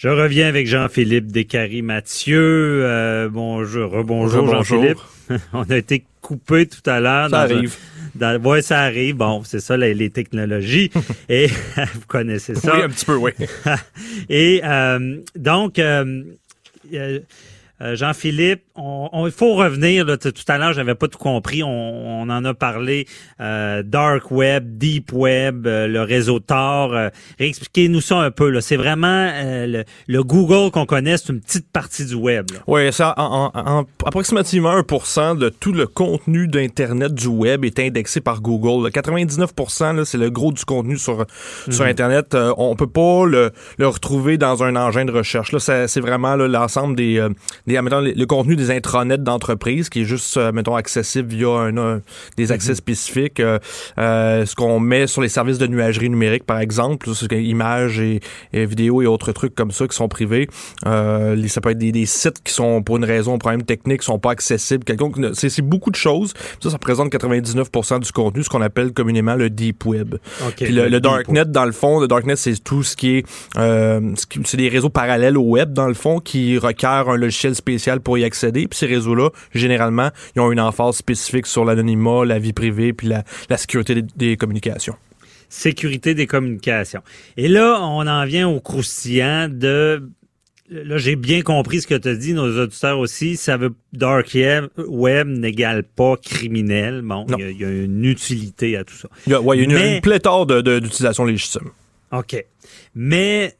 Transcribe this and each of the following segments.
Je reviens avec Jean-Philippe Descaries-Mathieu. Euh, bonjour, rebonjour Jean-Philippe. On a été coupé tout à l'heure. Ça arrive. Un, dans, ça arrive. Bon, c'est ça les, technologies. Et vous connaissez ça. Oui, un petit peu, oui. Et euh, donc, euh, euh, Jean-Philippe, il faut revenir. Là, tout à l'heure, j'avais pas tout compris. On, en a parlé. Euh, dark web, deep web, euh, le réseau Tor. Réexpliquez-nous ça un peu. C'est vraiment le, Google qu'on connaît, c'est une petite partie du web. Oui, ça, en, approximativement 1% de tout le contenu d'Internet du web est indexé par Google. 99%, c'est le gros du contenu sur, sur mhm. Internet. on peut pas le, le, retrouver dans un engin de recherche. Là, c'est vraiment l'ensemble des le, contenu des intranets d'entreprise qui est juste, euh, mettons, accessible via un, des accès mhm. spécifiques. Euh, euh, ce qu'on met sur les services de nuagerie numérique, par exemple, images et, vidéos et autres trucs comme ça qui sont privés. ça peut être des, sites qui sont, pour une raison, un problème technique, sont pas accessibles. C'est beaucoup de choses. Ça, ça représente 99% du contenu, ce qu'on appelle communément le deep web. Puis le, darknet, dans le fond, le darknet, c'est tout ce qui est, c'est des réseaux parallèles au web, dans le fond, qui requièrent un logiciel spécial pour y accéder. Puis ces réseaux-là, généralement, ils ont une emphase spécifique sur l'anonymat, la vie privée, puis la, sécurité des, communications sécurité des communications. Et là, on en vient au croustillant de là, j'ai bien compris ce que tu as dit, nos auditeurs aussi. Ça veut dark web n'égale pas criminel. Bon, il y, a une utilité à tout ça. Il y a, une, une, pléthore d'utilisation légitime. OK. Mais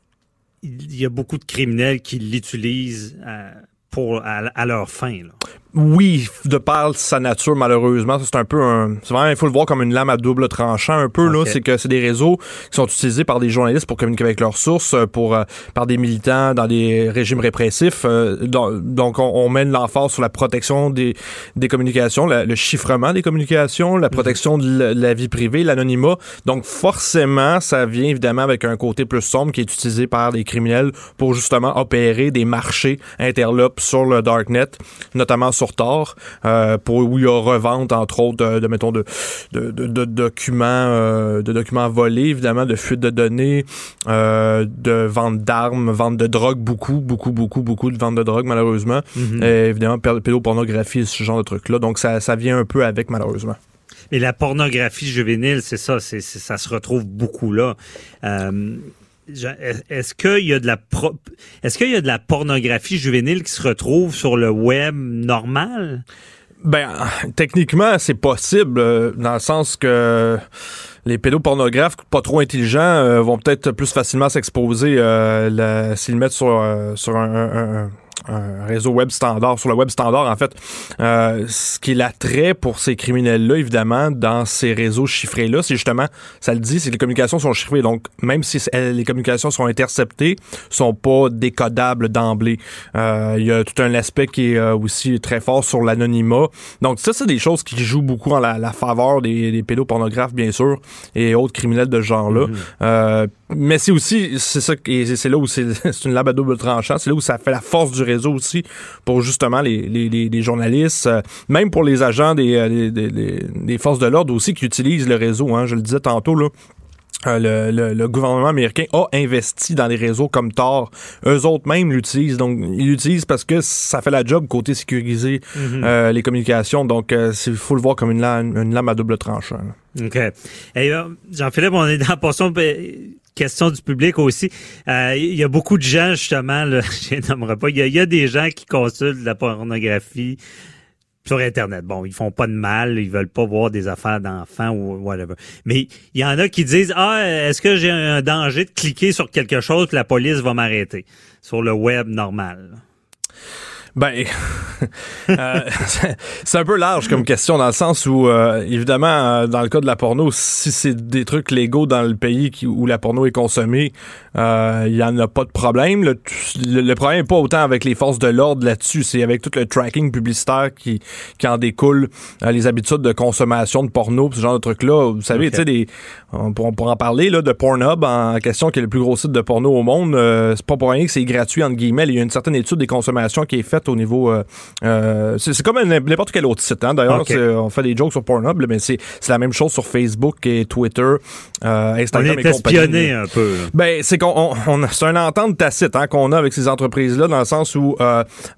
il y a beaucoup de criminels qui l'utilisent euh, pour à, leur fin. Là. Oui, de par sa nature, malheureusement, c'est un peu un. C'est vraiment, il faut le voir comme une lame à double tranchant un peu, là. C'est que c'est des réseaux qui sont utilisés par des journalistes pour communiquer avec leurs sources, euh, pour, euh, par des militants dans des régimes répressifs. Euh, donc, on, mène l'emphase sur la protection des, des communications, le chiffrement des communications, la protection de la, vie privée, l'anonymat. Donc, forcément, ça vient évidemment avec un côté plus sombre qui est utilisé par des criminels pour justement opérer des marchés interlopes sur le darknet, notamment sur Tor, euh, pour où il y a revente, entre autres, de, mettons, de, de, documents, euh, de documents volés, évidemment, de fuite de données, euh, de vente d'armes, vente de drogue, beaucoup, beaucoup, beaucoup, beaucoup de vente de drogue, malheureusement. Mhm. évidemment, pédopornographie, ce genre de trucs-là. Donc, ça, ça vient un peu avec, malheureusement. Mais la pornographie juvénile, c'est ça, c'est, ça se retrouve beaucoup là. Est-ce qu'il y a de la est-ce qu'il y a de la pornographie juvénile qui se retrouve sur le web normal? Ben, techniquement, c'est possible, euh, dans le sens que les pédopornographes pas trop intelligents euh, vont peut-être plus facilement s'exposer euh, s'ils mettent sur, sur un, un réseau web standard, sur le web standard, en fait, euh, ce qui est l'attrait pour ces criminels-là, évidemment, dans ces réseaux chiffrés-là, c'est justement, ça le dit, c'est que les communications sont chiffrées. Donc, même si les communications sont interceptées, sont pas décodables d'emblée. Euh, il y a tout un aspect qui est euh, aussi très fort sur l'anonymat. Donc, ça, c'est des choses qui jouent beaucoup en la, faveur des, des, pédopornographes, bien sûr, et autres criminels de ce genre-là. Mm-hmm. Mais c'est aussi, c'est ça, c'est là où c'est une lame à double tranchant, c'est là où ça fait la force du réseau aussi pour justement les, les, journalistes, euh, même pour les agents euh, des, des, forces de l'ordre aussi qui utilisent le réseau. Hein, je le disais tantôt, là. Euh, le, le, gouvernement américain a investi dans les réseaux comme Tor. Eux autres même l'utilisent. Donc, ils l'utilisent parce que ça fait la job côté sécuriser mhm. les communications. Donc, il faut le voir comme une lame, une lame à double tranchant. OK. Jean-Philippe, on est dans la portion question du public aussi. Euh, il y a beaucoup de gens, justement, là, je pas, il y, a, des gens qui consultent la pornographie sur Internet. Bon, ils font pas de mal, ils veulent pas voir des affaires d'enfants ou whatever. Mais il y en a qui disent, ah, est-ce que j'ai un danger de cliquer sur quelque chose que la police va m'arrêter? Sur le web normal? Ben, euh, c'est un peu large comme question dans le sens où, euh, évidemment, euh, dans le cas de la porno, si c'est des trucs légaux dans le pays qui, où la porno est consommée, il y en a pas de problème. Le, le, problème n'est pas autant avec les forces de l'ordre là-dessus, c'est avec tout le tracking publicitaire qui, qui en découle, les habitudes de consommation de porno, ce genre de trucs-là. Vous savez, tu sais, on, pourra en parler là, de Pornhub en question, qui est le plus gros site de porno au monde. c'est pas pour rien que c'est gratuit, entre guillemets. Il y a une certaine étude des consommations qui est faite au niveau. Euh, euh, c'est comme n'importe quel autre site. Hein. D'ailleurs, on fait des jokes sur Pornhub, mais c'est la même chose sur Facebook et Twitter, euh, Instagram on est espionné un peu. Ben, c'est qu'on c'est entente tacite hein, qu'on a avec ces entreprises-là, dans le sens où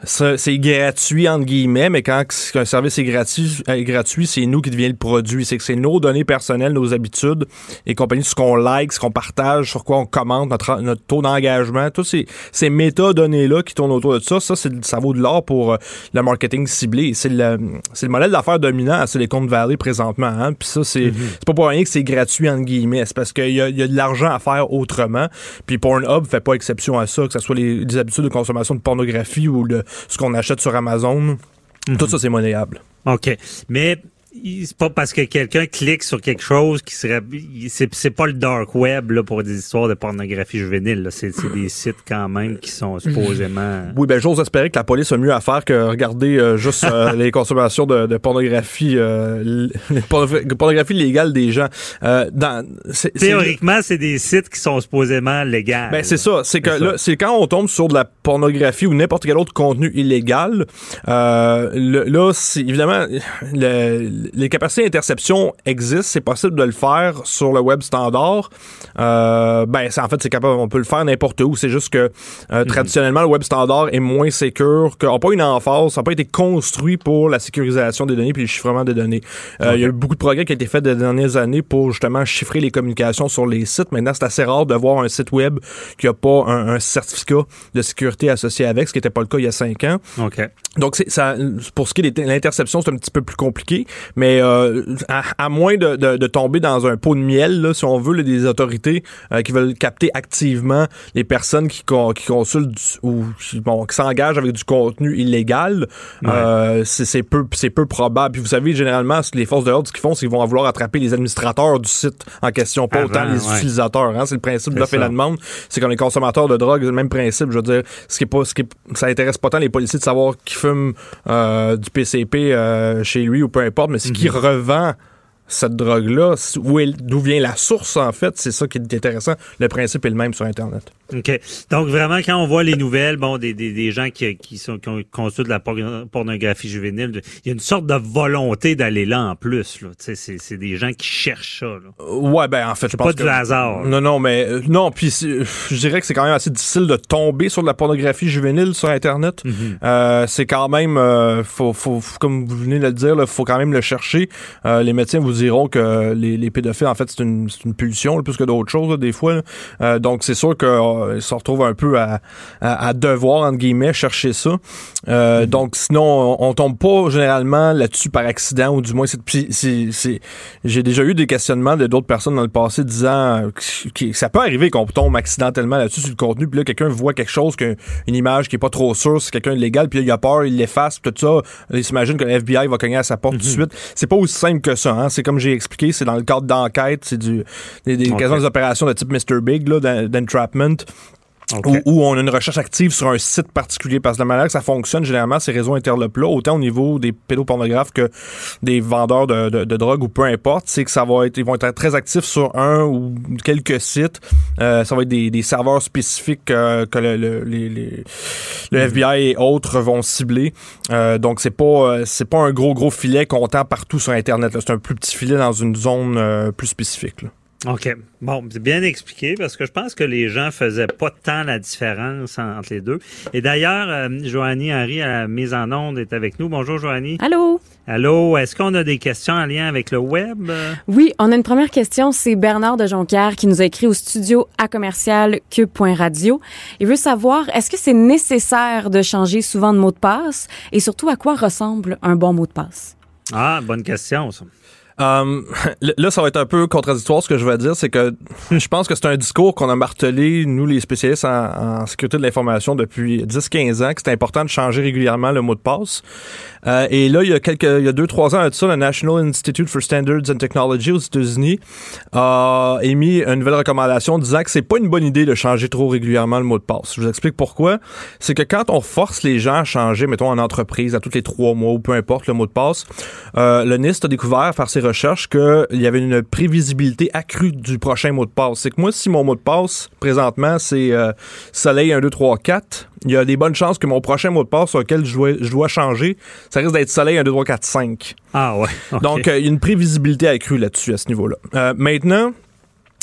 c'est gratuit entre guillemets, mais quand un service est gratuit, gratuit, c'est nous qui devient le produit. C'est que c'est nos données personnelles, nos habitudes et compagnie, ce qu'on like, ce qu'on partage, sur quoi on commente, notre, notre taux d'engagement, tous ces, ces méta-données-là qui tournent autour de ça, ça, ça vaut de l'or pour euh, le marketing ciblé. C'est le, le modèle d'affaires dominant à Silicon Valley présentement. Hein? Puis ça, mhm. c'est pas pour rien que c'est gratuit, entre guillemets. C'est parce qu'il y a, y a de l'argent à faire autrement. Puis Pornhub fait pas exception à ça, que ce soit les, habitudes de consommation de pornographie ou le, ce qu'on achète sur Amazon. Tout mhm. ça, c'est monnayable. OK. Mais c'est pas parce que quelqu'un clique sur quelque chose qui serait c'est pas le dark web là, pour des histoires de pornographie juvénile c'est des sites quand même qui sont supposément oui ben j'ose espérer que la police a mieux à faire que regarder euh, juste euh, les consommations de, pornographie euh, pornographie légale des gens. Dans théoriquement c'est des sites qui sont supposément légaux ben c'est ça. C'est que là c'est quand on tombe sur de la pornographie ou n'importe quel autre contenu illégal là c'est évidemment le les capacités d'interception existent, c'est possible de le faire sur le web standard. Euh, ben, en fait, c'est capable, on peut le faire n'importe où. C'est juste que euh, mhm. traditionnellement, le web standard est moins sécure, n'a pas une emphase, ça n'a pas été construit pour la sécurisation des données puis le chiffrement des données. Euh, il y a eu beaucoup de progrès qui a été fait des dernières années pour justement chiffrer les communications sur les sites. Maintenant, c'est assez rare de voir un site web qui n'a pas un, certificat de sécurité associé avec, ce qui n'était pas le cas il y a cinq ans. Donc, c'est, ça, pour ce qui est de l'interception, c'est un petit peu plus compliqué. Mais euh, à, moins de, de, tomber dans un pot de miel, là, si on veut, des autorités euh, qui veulent capter activement les personnes qui, qui consultent ou qui, s'engagent avec du contenu illégal, euh, c'est peu, peu probable. Puis vous savez, généralement, les forces de l'ordre, ce qu'ils font, c'est qu'ils vont vouloir attraper les administrateurs du site en question, pas autant les utilisateurs. Hein, c'est le principe de l'offre et la demande. C'est comme les consommateurs de drogue, c'est le même principe. Je veux dire, ce qui est pas, ce qui ça intéresse pas tant les policiers de savoir qui fume du PCP chez lui ou peu importe, mais c'est qui mhm. revend cette drogue-là, d'où vient la source, en fait, c'est ça qui est intéressant. Le principe est le même sur Internet. OK. Donc, vraiment, quand on voit les nouvelles, bon, des, des, des gens qui, qui, sont, qui ont construit de la pornographie juvénile, il y a une sorte de volonté d'aller là en plus. Là. C'est, des gens qui cherchent ça. Là. Ouais, ben en fait, je pense pas du hasard. Non, non, mais euh, non, puis je dirais que c'est quand même assez difficile de tomber sur de la pornographie juvénile sur Internet. Mm-hmm. euh, c'est quand même, euh, faut, faut, comme vous venez de le dire, il faut quand même le chercher. Euh, les médecins vous diront que les, les pédophiles, en fait, c'est une, une pulsion plus que d'autres choses, des fois. donc, c'est sûr que euh, ils se retrouvent un peu à, à, devoir, entre guillemets, chercher ça. Euh, mm-hmm. Donc, sinon, on, tombe pas généralement là-dessus par accident, ou du moins, c'est, j'ai déjà eu des questionnements de d'autres personnes dans le passé disant que, ça peut arriver qu'on tombe accidentellement là-dessus sur le contenu, puis là, quelqu'un voit quelque chose, une image qui est pas trop sûre, c'est quelqu'un de légal, puis là, il a peur, il l'efface, tout ça, il s'imagine que le FBI va cogner à sa porte tout de mm-hmm. suite. C'est pas aussi simple que ça, hein. C'est comme j'ai expliqué, c'est dans le cadre d'enquête, c'est du, des, des, des opérations de type Mr. Big, là, d'entrapment. Où, on a une recherche active sur un site particulier. Parce que la manière que ça fonctionne, généralement, ces réseaux interlopes-là, autant au niveau des pédopornographes que des vendeurs de, de, drogue ou peu importe, c'est que ça va être, ils vont être très actifs sur un ou quelques sites. Euh, ça va être des, des serveurs spécifiques euh, que le, le, les, le mm-hmm. FBI et autres vont cibler. Euh, donc, c'est pas, c'est pas un gros, gros filet comptant partout sur Internet. C'est un plus petit filet dans une zone plus spécifique. Là. OK. Bon, c'est bien expliqué parce que je pense que les gens faisaient pas tant la différence entre les deux. Et d'ailleurs, euh, Joanie Henry à la mise en onde est avec nous. Bonjour Joanie. Allô? Allô, est-ce qu'on a des questions en lien avec le web? Oui, on a une première question. C'est Bernard de Jonquière qui nous a écrit au studio à commercial cube.radio. Il veut savoir, est-ce que c'est nécessaire de changer souvent de mot de passe? Et surtout à quoi ressemble un bon mot de passe? Ah, bonne question, ça. Euh, là, ça va être un peu contradictoire ce que je vais dire, c'est que je pense que c'est un discours qu'on a martelé, nous les spécialistes en, en sécurité de l'information depuis 10-15 ans, que c'est important de changer régulièrement le mot de passe. Euh, et là, il y a quelques, il y a deux, trois ans, ça, le National Institute for Standards and Technology aux États-Unis a émis une nouvelle recommandation disant que c'est pas une bonne idée de changer trop régulièrement le mot de passe. Je vous explique pourquoi. C'est que quand on force les gens à changer, mettons en entreprise, à tous les trois mois ou peu importe le mot de passe, euh, le NIST a découvert par ses qu'il y avait une prévisibilité accrue du prochain mot de passe. C'est que moi, si mon mot de passe, présentement, c'est euh, Soleil 1, 2, 3, 4, il y a des bonnes chances que mon prochain mot de passe je dois, je dois changer, ça risque d'être Soleil 1, 2, 3, 4, 5. Ah ouais. Donc, euh, il y a une prévisibilité accrue là-dessus, à ce niveau-là. Euh, maintenant,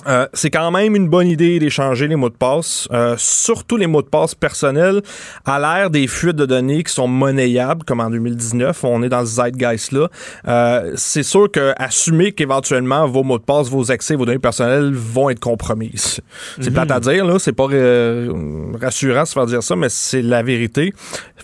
euh, c'est quand même une bonne idée d'échanger les mots de passe, euh, surtout les mots de passe personnels, à l'ère des fuites de données qui sont monnayables, comme en 2019, on est dans ce zeitgeist-là. Euh, c'est sûr que assumer qu'éventuellement vos mots de passe, vos accès, vos données personnelles vont être compromises. C'est plate à dire, là, c'est pas euh, rassurant de se faire dire ça, mais c'est la vérité.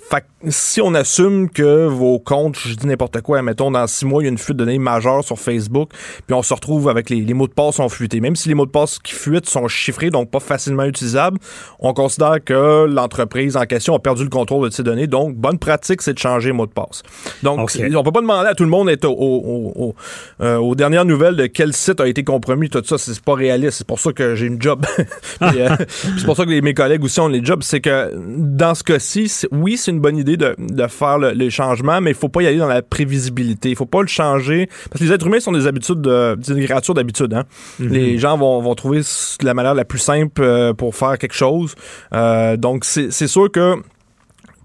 Fait que si on assume que vos comptes, je dis n'importe quoi, mettons dans six mois, il y a une fuite de données majeure sur Facebook, puis on se retrouve avec les, les mots de passe sont fuités. Même si les mots de passe qui fuitent sont chiffrés, donc pas facilement utilisables, on considère que l'entreprise en question a perdu le contrôle de ces données. Donc, bonne pratique, c'est de changer les mots de passe. Donc, Ok. on peut pas demander à tout le monde d'être au, au- au- euh, aux dernières nouvelles de quel site a été compromis, tout ça, c'est pas réaliste. C'est pour ça que j'ai une job. Euh, c'est pour ça que les- mes collègues aussi ont les jobs. C'est que dans ce cas-ci, oui, c'est une bonne idée de, de faire le, le changement, mais il faut pas y aller dans la prévisibilité. Il faut pas le changer. Parce que les êtres humains sont des habitudes, de, des créatures d'habitude. Hein? Les gens vont, vont trouver la manière la plus simple euh, pour faire quelque chose. Euh, donc, c'est sûr que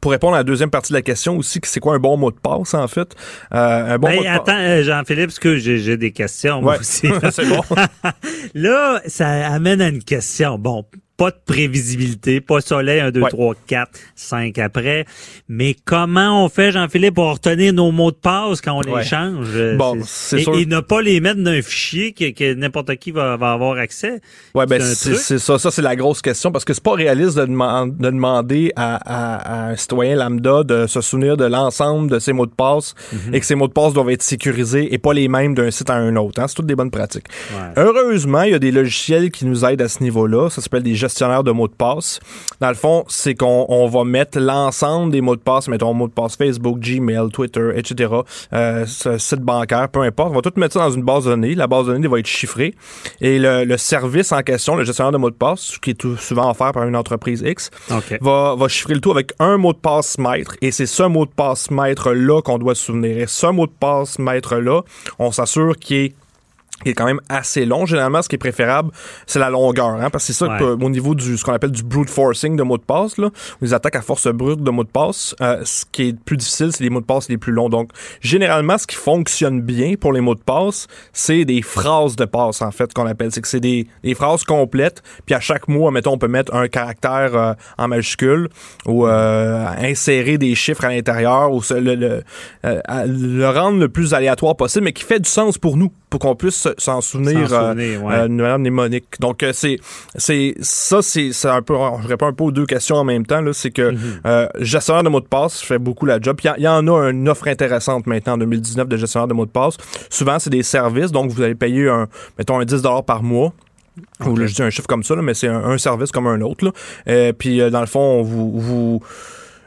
pour répondre à la deuxième partie de la question aussi, que c'est quoi un bon mot de passe, en fait? Euh, un bon Ben, mot de attends, euh, Jean-Philippe, parce que j'ai des questions, moi Ouais. aussi. c'est bon. Là, ça amène à une question. Bon, pas de prévisibilité, pas soleil, 1, 2, Ouais. 3, 4, 5 après. Mais comment on fait, Jean-Philippe, pour retenir nos mots de passe quand on Ouais. les change? Bon, c'est et, sûr. et ne pas les mettre dans un fichier que, que n'importe qui va, va avoir accès. Ouais, ben C'est ça, ça c'est la grosse question parce que c'est pas réaliste de, deman- de demander à, à- à un citoyen lambda de se souvenir de l'ensemble de ses mots de passe Mhm. et que ces mots de passe doivent être sécurisés et pas les mêmes d'un site à un autre. hein. C'est toutes des bonnes pratiques. Ouais. Heureusement, il y a des logiciels qui nous aident à ce niveau-là. Ça s'appelle des gestionnaires de mots de passe. Dans le fond, c'est qu'on on va mettre l'ensemble des mots de passe, mettons mot de passe Facebook, Gmail, Twitter, etc., euh, ce site bancaire, peu importe. On va tout mettre ça dans une base de données. La base de données va être chiffrée. Et le, le service en question, le gestionnaire de mots de passe, qui est tout souvent offert par une entreprise X, va, va chiffrer le tout avec un mot de passe maître. Et c'est ce mot de passe maître-là qu'on doit se souvenir. Et ce mot de passe maître-là, on s'assure qu'il est qui est quand même assez long. Généralement, ce qui est préférable, c'est la longueur, hein, parce que c'est ça Ouais. que, au niveau du ce qu'on appelle du brute forcing de mots de passe, là, les attaques à force brute de mots de passe, euh, ce qui est plus difficile, c'est les mots de passe les plus longs. Donc, généralement, ce qui fonctionne bien pour les mots de passe, c'est des phrases de passe, en fait, qu'on appelle. C'est que c'est des, des phrases complètes, puis à chaque mot, mettons, on peut mettre un caractère euh, en majuscule ou euh, insérer des chiffres à l'intérieur ou se- le, le, euh, le rendre le plus aléatoire possible, mais qui fait du sens pour nous, pour qu'on puisse se- s'en souvenir, S'en euh, souvenir, ouais. euh, mnémonique. Donc euh, c'est c'est ça c'est c'est un peu je réponds un peu aux deux questions en même temps là, c'est que Mhm. euh, gestionnaire de mots de passe fait beaucoup la job. Il y, en- il y en a une offre intéressante maintenant en 2019 de gestionnaire de mots de passe. Souvent c'est des services donc vous allez payer un mettons un 10 dollars par mois. Ou là, je dis un chiffre comme ça, là, mais c'est un, un service comme un autre. Là. Euh, puis euh, dans le fond, vous, vous,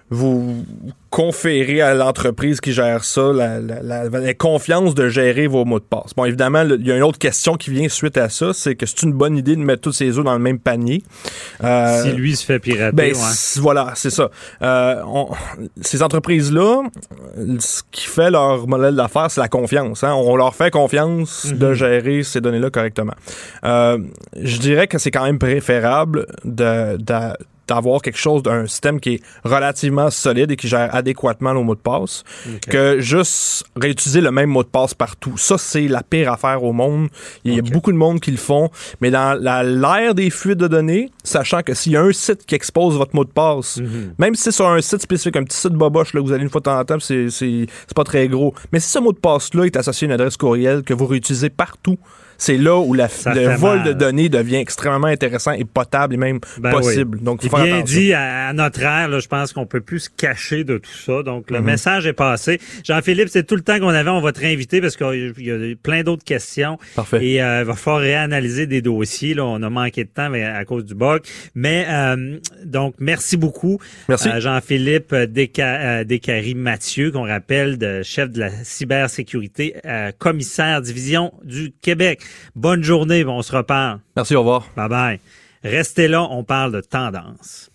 vous conférez à l'entreprise qui gère ça la, la- la- la confiance de gérer vos mots de passe. Bon, évidemment, il y a une autre question qui vient suite à ça, c'est que c'est une bonne idée de mettre tous ses œufs dans le même panier. Euh, si lui se fait pirater, ben, ouais. voilà, c'est ça. Euh, on- ces entreprises-là, ce qui fait leur modèle d'affaires, c'est la confiance. hein. On leur fait confiance Mhm. de gérer ces données-là correctement. Euh, je dirais que c'est quand même préférable de, de- d'avoir quelque chose d'un système qui est relativement solide et qui gère adéquatement nos mots de passe que juste réutiliser le même mot de passe partout. Ça, c'est la pire affaire au monde. Il y a beaucoup de monde qui le font. Mais dans l'ère des fuites de données, sachant que s'il y a un site qui expose votre mot de passe, Mhm. même si c'est sur un site spécifique, un petit site boboche, là, vous allez une fois de temps en temps, c'est pas très gros. Mais si ce mot de passe-là est associé à une adresse courriel que vous réutilisez partout, c'est là où la, le vol mal. de données devient extrêmement intéressant et potable et même Ben possible. oui. Donc, il faut faire bien attention. dit, à, à notre ère, là, je pense qu'on peut plus se cacher de tout ça. Donc, Mhm. le message est passé. Jean-Philippe, c'est tout le temps qu'on avait. On va te réinviter parce qu'il y a plein d'autres questions. Parfait. Et euh, il va falloir réanalyser des dossiers. Là, on a manqué de temps mais à cause du bug. Mais euh, donc, merci beaucoup. Merci. Euh, Jean-Philippe Desca- euh, Descaries-Mathieu, qu'on rappelle, de chef de la cybersécurité, euh, commissaire division du Québec. Bonne journée, on se reparle. Merci, au revoir. Bye bye. Restez là, on parle de tendance.